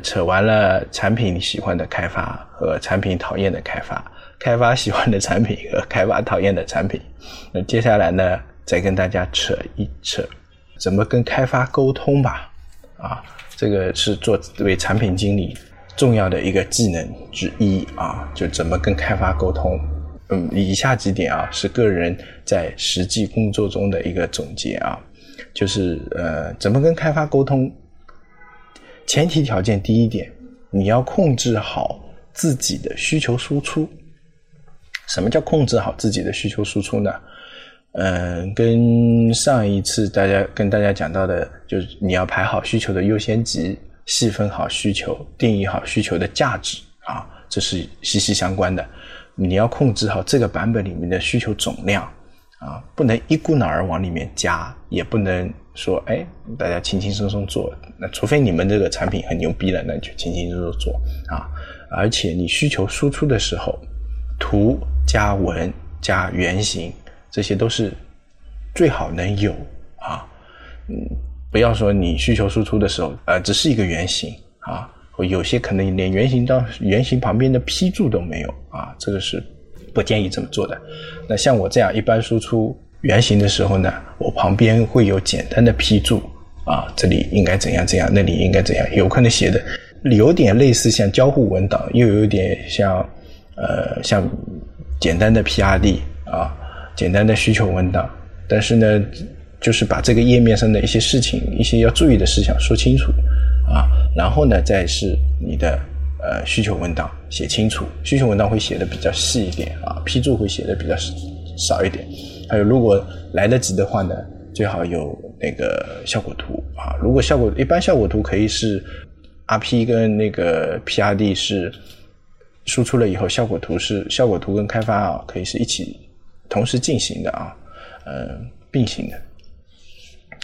扯完了产品喜欢的开发和产品讨厌的开发，开发喜欢的产品和开发讨厌的产品。那接下来呢，再跟大家扯一扯，怎么跟开发沟通吧。啊，这个是做为产品经理重要的一个技能之一啊，就怎么跟开发沟通。嗯，以下几点啊，是个人在实际工作中的一个总结啊，就是呃，怎么跟开发沟通。前提条件第一点，你要控制好自己的需求输出。什么叫控制好自己的需求输出呢？嗯，跟上一次大家跟大家讲到的，就是你要排好需求的优先级，细分好需求，定义好需求的价值啊，这是息息相关的。你要控制好这个版本里面的需求总量啊，不能一股脑儿往里面加，也不能说哎，大家轻轻松松做。那除非你们这个产品很牛逼了，那就轻轻松松做啊。而且你需求输出的时候，图加文加原型。这些都是最好能有啊，嗯，不要说你需求输出的时候，呃，只是一个原型啊，有些可能连原型到原型旁边的批注都没有啊，这个是不建议这么做的。那像我这样一般输出原型的时候呢，我旁边会有简单的批注啊，这里应该怎样怎样，那里应该怎样，有可能写的有点类似像交互文档，又有点像呃像简单的 PRD 啊。简单的需求文档，但是呢，就是把这个页面上的一些事情、一些要注意的事项说清楚啊，然后呢，再是你的呃需求文档写清楚，需求文档会写的比较细一点啊，批注会写的比较少一点。还有，如果来得及的话呢，最好有那个效果图啊。如果效果一般，效果图可以是 RP 跟那个 PRD 是输出了以后，效果图是效果图跟开发啊可以是一起。同时进行的啊，呃，并行的。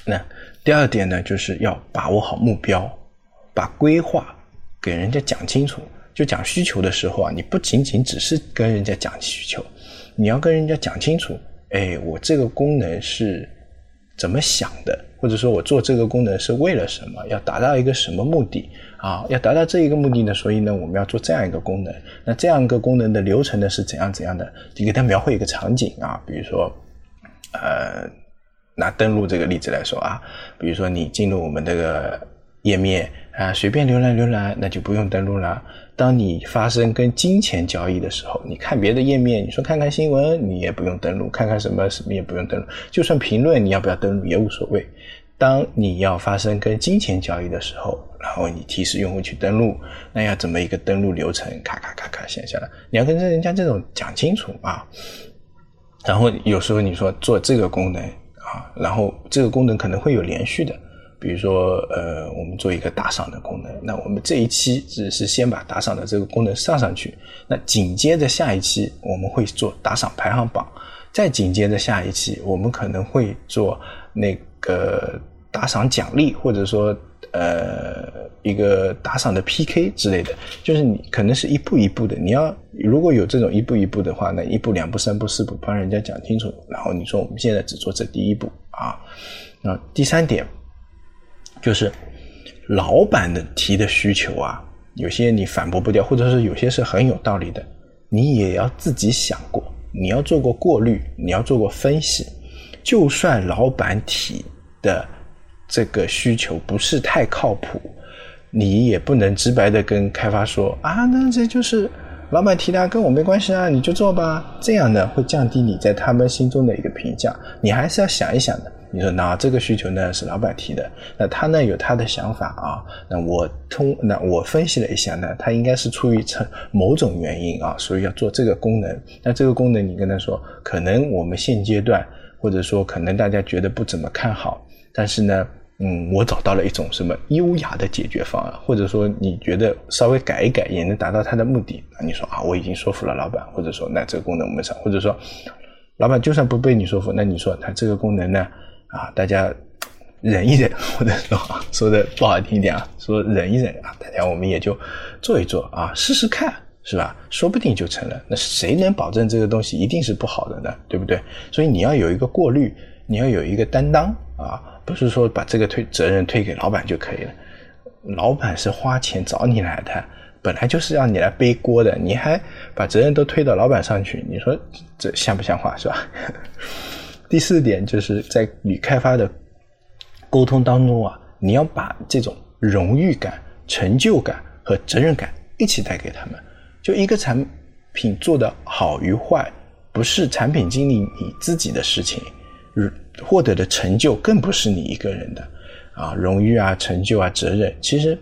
那第二点呢，就是要把握好目标，把规划给人家讲清楚。就讲需求的时候啊，你不仅仅只是跟人家讲需求，你要跟人家讲清楚，哎，我这个功能是怎么想的，或者说我做这个功能是为了什么，要达到一个什么目的。啊，要达到这一个目的呢，所以呢，我们要做这样一个功能。那这样一个功能的流程呢是怎样怎样的？你给它描绘一个场景啊，比如说，呃，拿登录这个例子来说啊，比如说你进入我们这个页面啊，随便浏览浏览，那就不用登录了。当你发生跟金钱交易的时候，你看别的页面，你说看看新闻，你也不用登录，看看什么什么也不用登录，就算评论你要不要登录也无所谓。当你要发生跟金钱交易的时候，然后你提示用户去登录，那要怎么一个登录流程？咔咔咔咔写下来，你要跟人家这种讲清楚啊。然后有时候你说做这个功能啊，然后这个功能可能会有连续的，比如说呃，我们做一个打赏的功能，那我们这一期只是先把打赏的这个功能上上去，那紧接着下一期我们会做打赏排行榜，再紧接着下一期我们可能会做那。个打赏奖励，或者说呃一个打赏的 PK 之类的，就是你可能是一步一步的。你要如果有这种一步一步的话，那一步两步三步四步，帮人家讲清楚。然后你说我们现在只做这第一步啊。那第三点就是老板的提的需求啊，有些你反驳不掉，或者是有些是很有道理的，你也要自己想过，你要做过过滤，你要做过分析。就算老板提的这个需求不是太靠谱，你也不能直白的跟开发说啊，那这就是老板提的，跟我没关系啊，你就做吧。这样呢会降低你在他们心中的一个评价。你还是要想一想的。你说那这个需求呢是老板提的，那他呢有他的想法啊。那我通那我分析了一下呢，他应该是出于成某种原因啊，所以要做这个功能。那这个功能你跟他说，可能我们现阶段。或者说，可能大家觉得不怎么看好，但是呢，嗯，我找到了一种什么优雅的解决方案，或者说你觉得稍微改一改也能达到他的目的，那你说啊，我已经说服了老板，或者说那这个功能我们上，或者说老板就算不被你说服，那你说他这个功能呢，啊，大家忍一忍，或者说说的不好听一点啊，说忍一忍啊，大家我们也就做一做啊，试试看。是吧？说不定就成了。那谁能保证这个东西一定是不好的呢？对不对？所以你要有一个过滤，你要有一个担当啊，不是说把这个推责任推给老板就可以了。老板是花钱找你来的，本来就是让你来背锅的，你还把责任都推到老板上去，你说这像不像话是吧？第四点就是在与开发的沟通当中啊，你要把这种荣誉感、成就感和责任感一起带给他们。就一个产品做的好与坏，不是产品经理你自己的事情，获得的成就更不是你一个人的。啊，荣誉啊，成就啊，责任，其实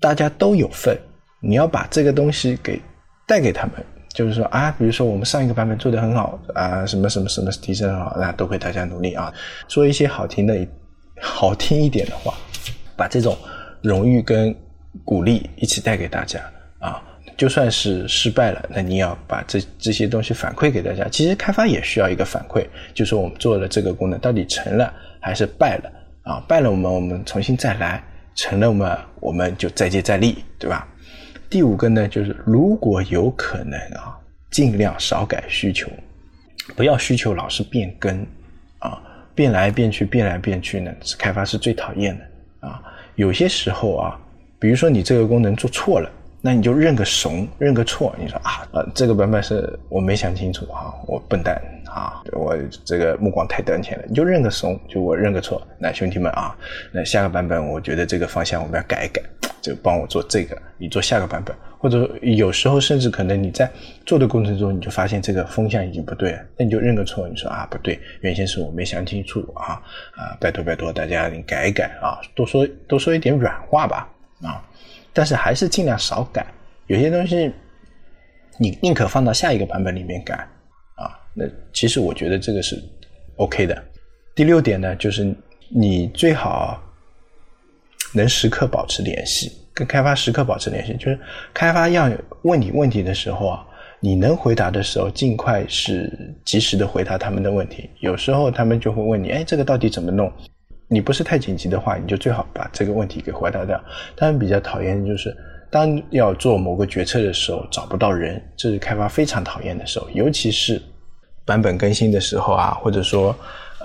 大家都有份。你要把这个东西给带给他们，就是说啊，比如说我们上一个版本做的很好啊，什么什么什么提升很好，那都会大家努力啊，说一些好听的、好听一点的话，把这种荣誉跟鼓励一起带给大家啊。就算是失败了，那你要把这这些东西反馈给大家。其实开发也需要一个反馈，就是我们做了这个功能到底成了还是败了。啊，败了我们，我们重新再来；成了我们，我们就再接再厉，对吧？第五个呢，就是如果有可能啊，尽量少改需求，不要需求老是变更啊，变来变去，变来变去呢，是开发是最讨厌的啊。有些时候啊，比如说你这个功能做错了。那你就认个怂，认个错。你说啊，呃，这个版本是我没想清楚啊，我笨蛋啊，我这个目光太短浅了。你就认个怂，就我认个错。那兄弟们啊，那下个版本我觉得这个方向我们要改一改，就帮我做这个，你做下个版本。或者有时候甚至可能你在做的过程中，你就发现这个风向已经不对了，那你就认个错。你说啊，不对，原先是我没想清楚啊啊，拜托拜托大家你改一改啊，多说多说一点软话吧啊。但是还是尽量少改，有些东西你宁可放到下一个版本里面改啊。那其实我觉得这个是 OK 的。第六点呢，就是你最好能时刻保持联系，跟开发时刻保持联系。就是开发要问你问题的时候啊，你能回答的时候，尽快是及时的回答他们的问题。有时候他们就会问你，哎，这个到底怎么弄？你不是太紧急的话，你就最好把这个问题给回答掉。他们比较讨厌的就是，当要做某个决策的时候找不到人，这是开发非常讨厌的时候。尤其是版本更新的时候啊，或者说，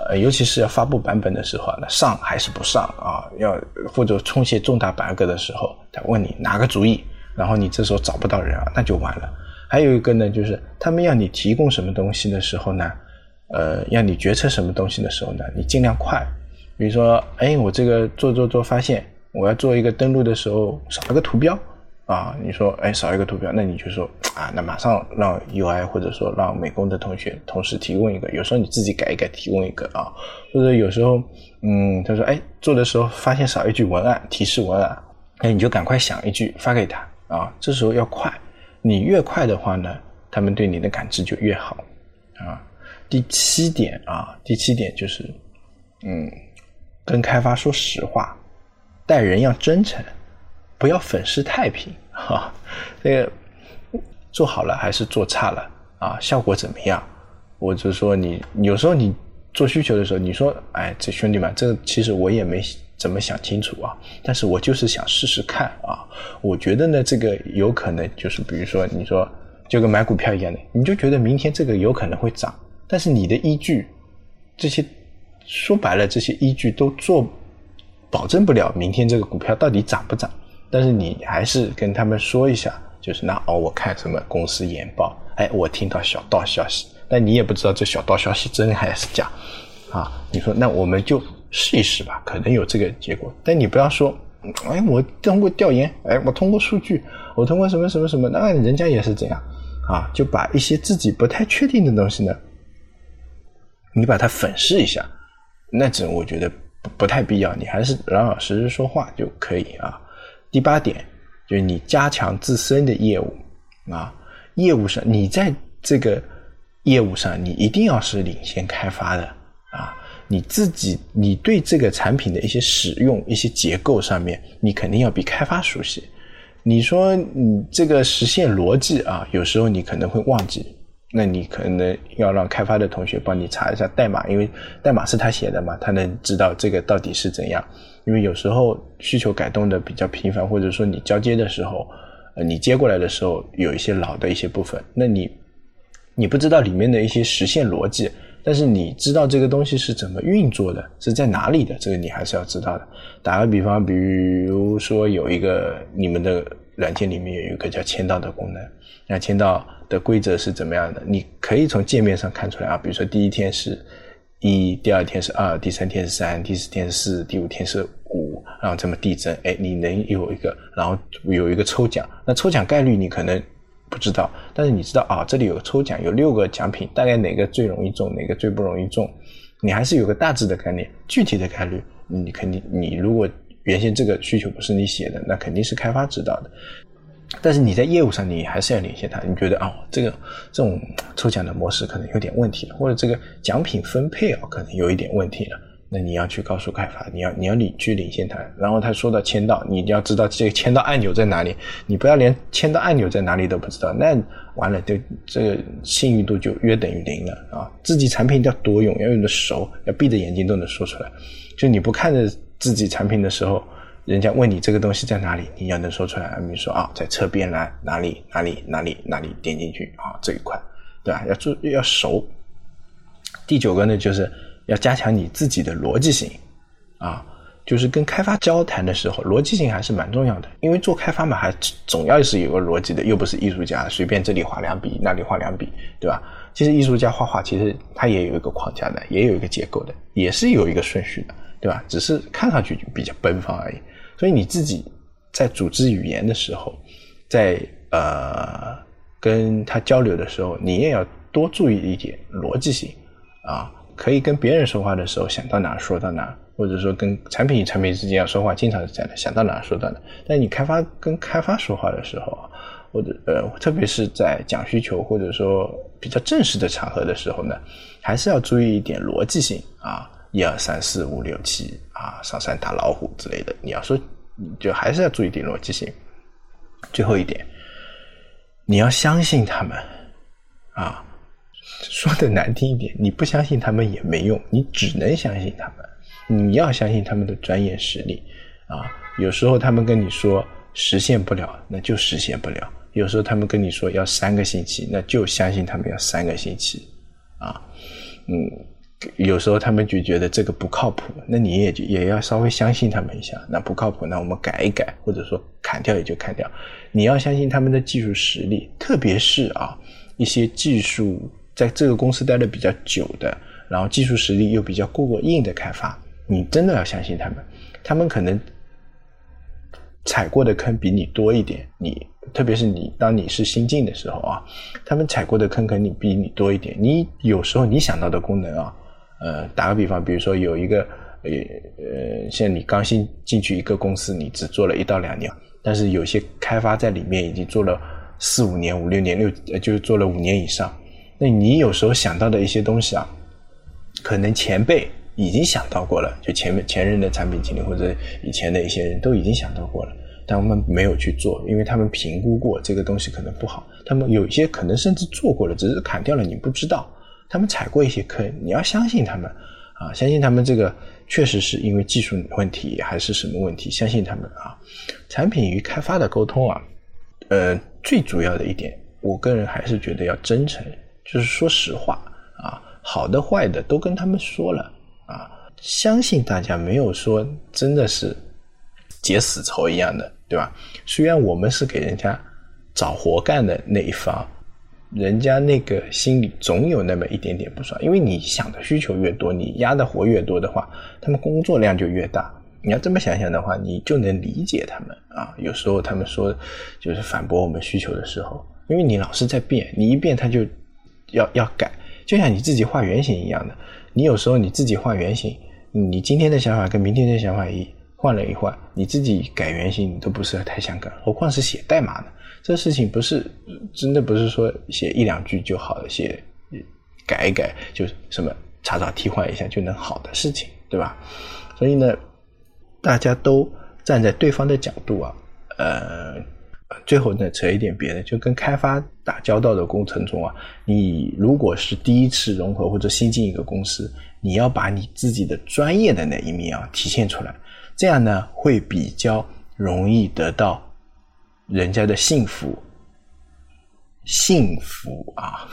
呃，尤其是要发布版本的时候，那上还是不上啊？要或者冲些重大 bug 的时候，他问你拿个主意，然后你这时候找不到人啊，那就完了。还有一个呢，就是他们要你提供什么东西的时候呢，呃，要你决策什么东西的时候呢，你尽量快。比如说，哎，我这个做做做发现，我要做一个登录的时候少了个图标啊。你说，哎，少一个图标，那你就说啊，那马上让 UI 或者说让美工的同学同时提供一个。有时候你自己改一改，提供一个啊。或者有时候，嗯，他说，哎，做的时候发现少一句文案提示文案，哎你就赶快想一句发给他啊。这时候要快，你越快的话呢，他们对你的感知就越好啊。第七点啊，第七点就是，嗯。跟开发说实话，待人要真诚，不要粉饰太平 哈。这个做好了还是做差了啊？效果怎么样？我就说你有时候你做需求的时候，你说哎，这兄弟们，这其实我也没怎么想清楚啊，但是我就是想试试看啊。我觉得呢，这个有可能就是比如说你说就跟买股票一样的，你就觉得明天这个有可能会涨，但是你的依据这些。说白了，这些依据都做保证不了明天这个股票到底涨不涨。但是你还是跟他们说一下，就是那哦，我看什么公司研报，哎，我听到小道消息，但你也不知道这小道消息真还是假啊？你说那我们就试一试吧，可能有这个结果。但你不要说，哎，我通过调研，哎，我通过数据，我通过什么什么什么，那人家也是这样啊？就把一些自己不太确定的东西呢，你把它粉饰一下。那这我觉得不太必要，你还是老老实实说话就可以啊。第八点就是你加强自身的业务啊，业务上你在这个业务上你一定要是领先开发的啊，你自己你对这个产品的一些使用、一些结构上面，你肯定要比开发熟悉。你说你这个实现逻辑啊，有时候你可能会忘记。那你可能要让开发的同学帮你查一下代码，因为代码是他写的嘛，他能知道这个到底是怎样。因为有时候需求改动的比较频繁，或者说你交接的时候，呃，你接过来的时候有一些老的一些部分，那你你不知道里面的一些实现逻辑，但是你知道这个东西是怎么运作的，是在哪里的，这个你还是要知道的。打个比方，比如说有一个你们的软件里面有一个叫签到的功能，那签到的规则是怎么样的？你可以从界面上看出来啊。比如说第一天是一，第二天是二，第三天是三，第四天是四，第五天是五，然后这么递增。哎，你能有一个，然后有一个抽奖，那抽奖概率你可能。不知道，但是你知道啊，这里有抽奖，有六个奖品，大概哪个最容易中，哪个最不容易中，你还是有个大致的概念，具体的概率，你肯定，你如果原先这个需求不是你写的，那肯定是开发知道的。但是你在业务上，你还是要领先他，你觉得啊，这个这种抽奖的模式可能有点问题了，或者这个奖品分配啊，可能有一点问题了。那你要去告诉开发，你要你要领去领先他，然后他说到签到，你要知道这个签到按钮在哪里，你不要连签到按钮在哪里都不知道，那完了，就这个信誉度就约等于零了啊！自己产品要多用，要用的熟，要闭着眼睛都能说出来。就你不看着自己产品的时候，人家问你这个东西在哪里，你要能说出来。比如说啊，在侧边栏哪里哪里哪里哪里点进去啊这一块，对吧？要注要熟。第九个呢就是。要加强你自己的逻辑性，啊，就是跟开发交谈的时候，逻辑性还是蛮重要的。因为做开发嘛，还总要是有个逻辑的，又不是艺术家，随便这里画两笔，那里画两笔，对吧？其实艺术家画画，其实他也有一个框架的，也有一个结构的，也是有一个顺序的，对吧？只是看上去比较奔放而已。所以你自己在组织语言的时候，在呃跟他交流的时候，你也要多注意一点逻辑性，啊。可以跟别人说话的时候想到哪说到哪，或者说跟产品与产品之间要说话，经常是这样的，想到哪说到哪。但你开发跟开发说话的时候，或者呃，特别是在讲需求或者说比较正式的场合的时候呢，还是要注意一点逻辑性啊，一二三四五六七啊，上山打老虎之类的。你要说，就还是要注意点逻辑性。最后一点，你要相信他们啊。说的难听一点，你不相信他们也没用，你只能相信他们。你要相信他们的专业实力啊！有时候他们跟你说实现不了，那就实现不了；有时候他们跟你说要三个星期，那就相信他们要三个星期啊。嗯，有时候他们就觉得这个不靠谱，那你也就也要稍微相信他们一下。那不靠谱，那我们改一改，或者说砍掉也就砍掉。你要相信他们的技术实力，特别是啊一些技术。在这个公司待的比较久的，然后技术实力又比较过硬的开发，你真的要相信他们。他们可能踩过的坑比你多一点，你特别是你当你是新进的时候啊，他们踩过的坑肯定比你多一点。你有时候你想到的功能啊，呃，打个比方，比如说有一个呃呃，像你刚新进去一个公司，你只做了一到两年，但是有些开发在里面已经做了四五年、五六年、六呃，就是做了五年以上。那你有时候想到的一些东西啊，可能前辈已经想到过了，就前面前任的产品经理或者以前的一些人都已经想到过了，但我们没有去做，因为他们评估过这个东西可能不好。他们有一些可能甚至做过了，只是砍掉了，你不知道。他们踩过一些坑，你要相信他们啊，相信他们这个确实是因为技术问题还是什么问题，相信他们啊。产品与开发的沟通啊，呃，最主要的一点，我个人还是觉得要真诚。就是说实话啊，好的坏的都跟他们说了啊，相信大家没有说真的是结死仇一样的，对吧？虽然我们是给人家找活干的那一方，人家那个心里总有那么一点点不爽，因为你想的需求越多，你压的活越多的话，他们工作量就越大。你要这么想想的话，你就能理解他们啊。有时候他们说就是反驳我们需求的时候，因为你老是在变，你一变他就。要要改，就像你自己画原型一样的。你有时候你自己画原型，你今天的想法跟明天的想法一换了一换，你自己改原型你都不是太想改，何况是写代码呢？这事情不是真的不是说写一两句就好了，写改一改就什么查找替换一下就能好的事情，对吧？所以呢，大家都站在对方的角度啊，呃。最后呢，扯一点别的，就跟开发打交道的过程中啊，你如果是第一次融合或者新进一个公司，你要把你自己的专业的那一面啊体现出来，这样呢会比较容易得到人家的幸福，幸福啊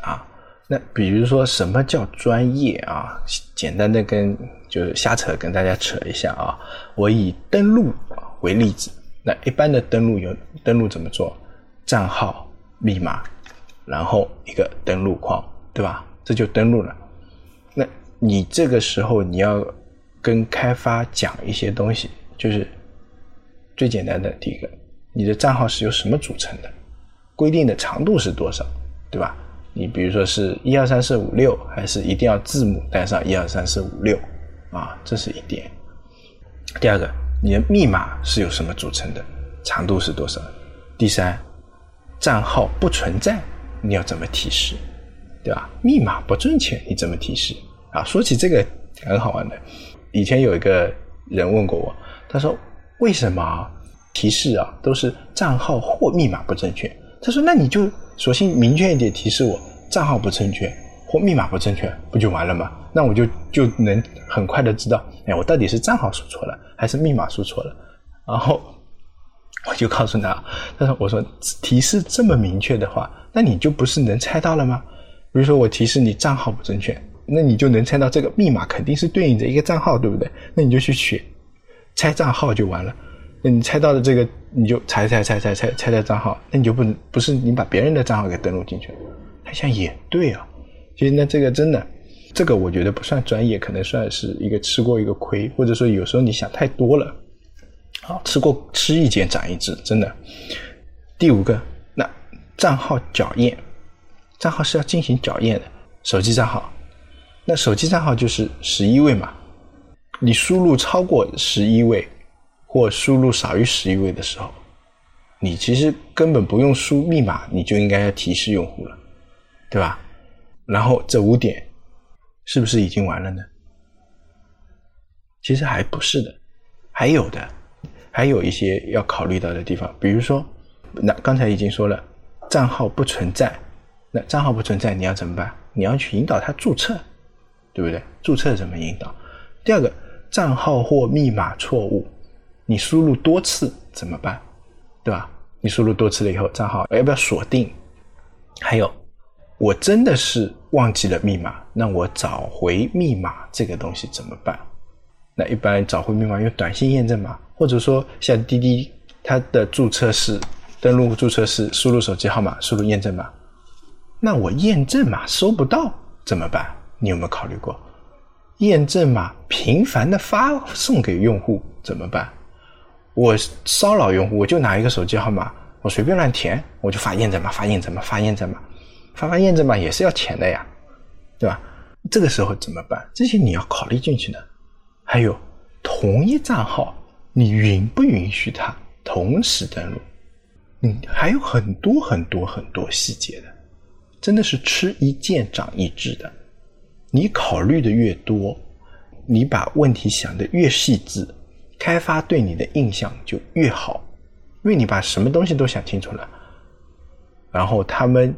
啊，那比如说什么叫专业啊？简单的跟就是瞎扯，跟大家扯一下啊。我以登录为例子，那一般的登录有登录怎么做？账号、密码，然后一个登录框，对吧？这就登录了。那你这个时候你要跟开发讲一些东西，就是最简单的第一个，你的账号是由什么组成的？规定的长度是多少，对吧？你比如说是一二三四五六，还是一定要字母带上一二三四五六啊？这是一点。第二个，你的密码是由什么组成的？长度是多少？第三，账号不存在，你要怎么提示？对吧？密码不正确，你怎么提示？啊，说起这个很好玩的，以前有一个人问过我，他说为什么提示啊都是账号或密码不正确？他说那你就索性明确一点提示我。账号不正确或密码不正确，不就完了吗？那我就就能很快的知道，哎，我到底是账号输错了还是密码输错了。然后我就告诉他，他说：“我说提示这么明确的话，那你就不是能猜到了吗？比如说我提示你账号不正确，那你就能猜到这个密码肯定是对应着一个账号，对不对？那你就去取猜账号就完了。那你猜到的这个，你就猜猜猜猜猜猜的账号，那你就不能不是你把别人的账号给登录进去了。”他想也对啊，其实呢，这个真的，这个我觉得不算专业，可能算是一个吃过一个亏，或者说有时候你想太多了。好，吃过吃一堑长一智，真的。第五个，那账号校验，账号是要进行校验的。手机账号，那手机账号就是十一位嘛，你输入超过十一位，或输入少于十一位的时候，你其实根本不用输密码，你就应该要提示用户了。对吧？然后这五点是不是已经完了呢？其实还不是的，还有的，还有一些要考虑到的地方。比如说，那刚才已经说了，账号不存在，那账号不存在，你要怎么办？你要去引导他注册，对不对？注册怎么引导？第二个，账号或密码错误，你输入多次怎么办？对吧？你输入多次了以后，账号要不要锁定？还有。我真的是忘记了密码，那我找回密码这个东西怎么办？那一般找回密码用短信验证码，或者说像滴滴它的注册是登录注册是输入手机号码，输入验证码。那我验证码收不到怎么办？你有没有考虑过？验证码频繁的发送给用户怎么办？我骚扰用户，我就拿一个手机号码，我随便乱填，我就发验证码，发验证码，发验证码。发发验证码也是要钱的呀，对吧？这个时候怎么办？这些你要考虑进去的。还有，同一账号，你允不允许他同时登录？嗯，还有很多很多很多细节的，真的是吃一堑长一智的。你考虑的越多，你把问题想的越细致，开发对你的印象就越好，因为你把什么东西都想清楚了，然后他们。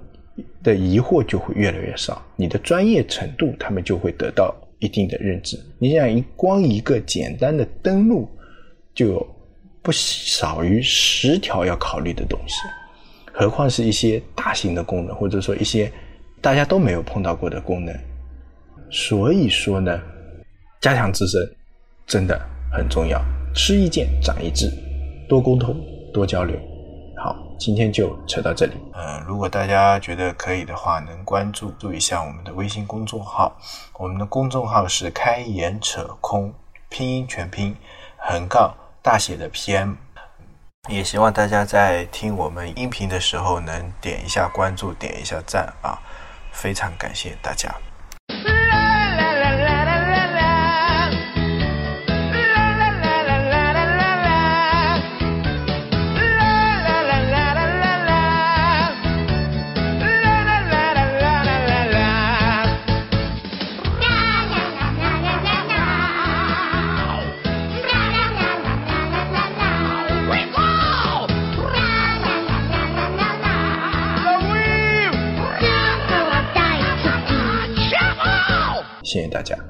的疑惑就会越来越少，你的专业程度他们就会得到一定的认知。你想一光一个简单的登录，就有不少于十条要考虑的东西，何况是一些大型的功能，或者说一些大家都没有碰到过的功能。所以说呢，加强自身真的很重要，吃一堑长一智，多沟通多交流。好，今天就扯到这里。呃，如果大家觉得可以的话，能关注注一下我们的微信公众号。我们的公众号是“开眼扯空”，拼音全拼，横杠大写的 PM。也希望大家在听我们音频的时候，能点一下关注，点一下赞啊！非常感谢大家。谢谢大家。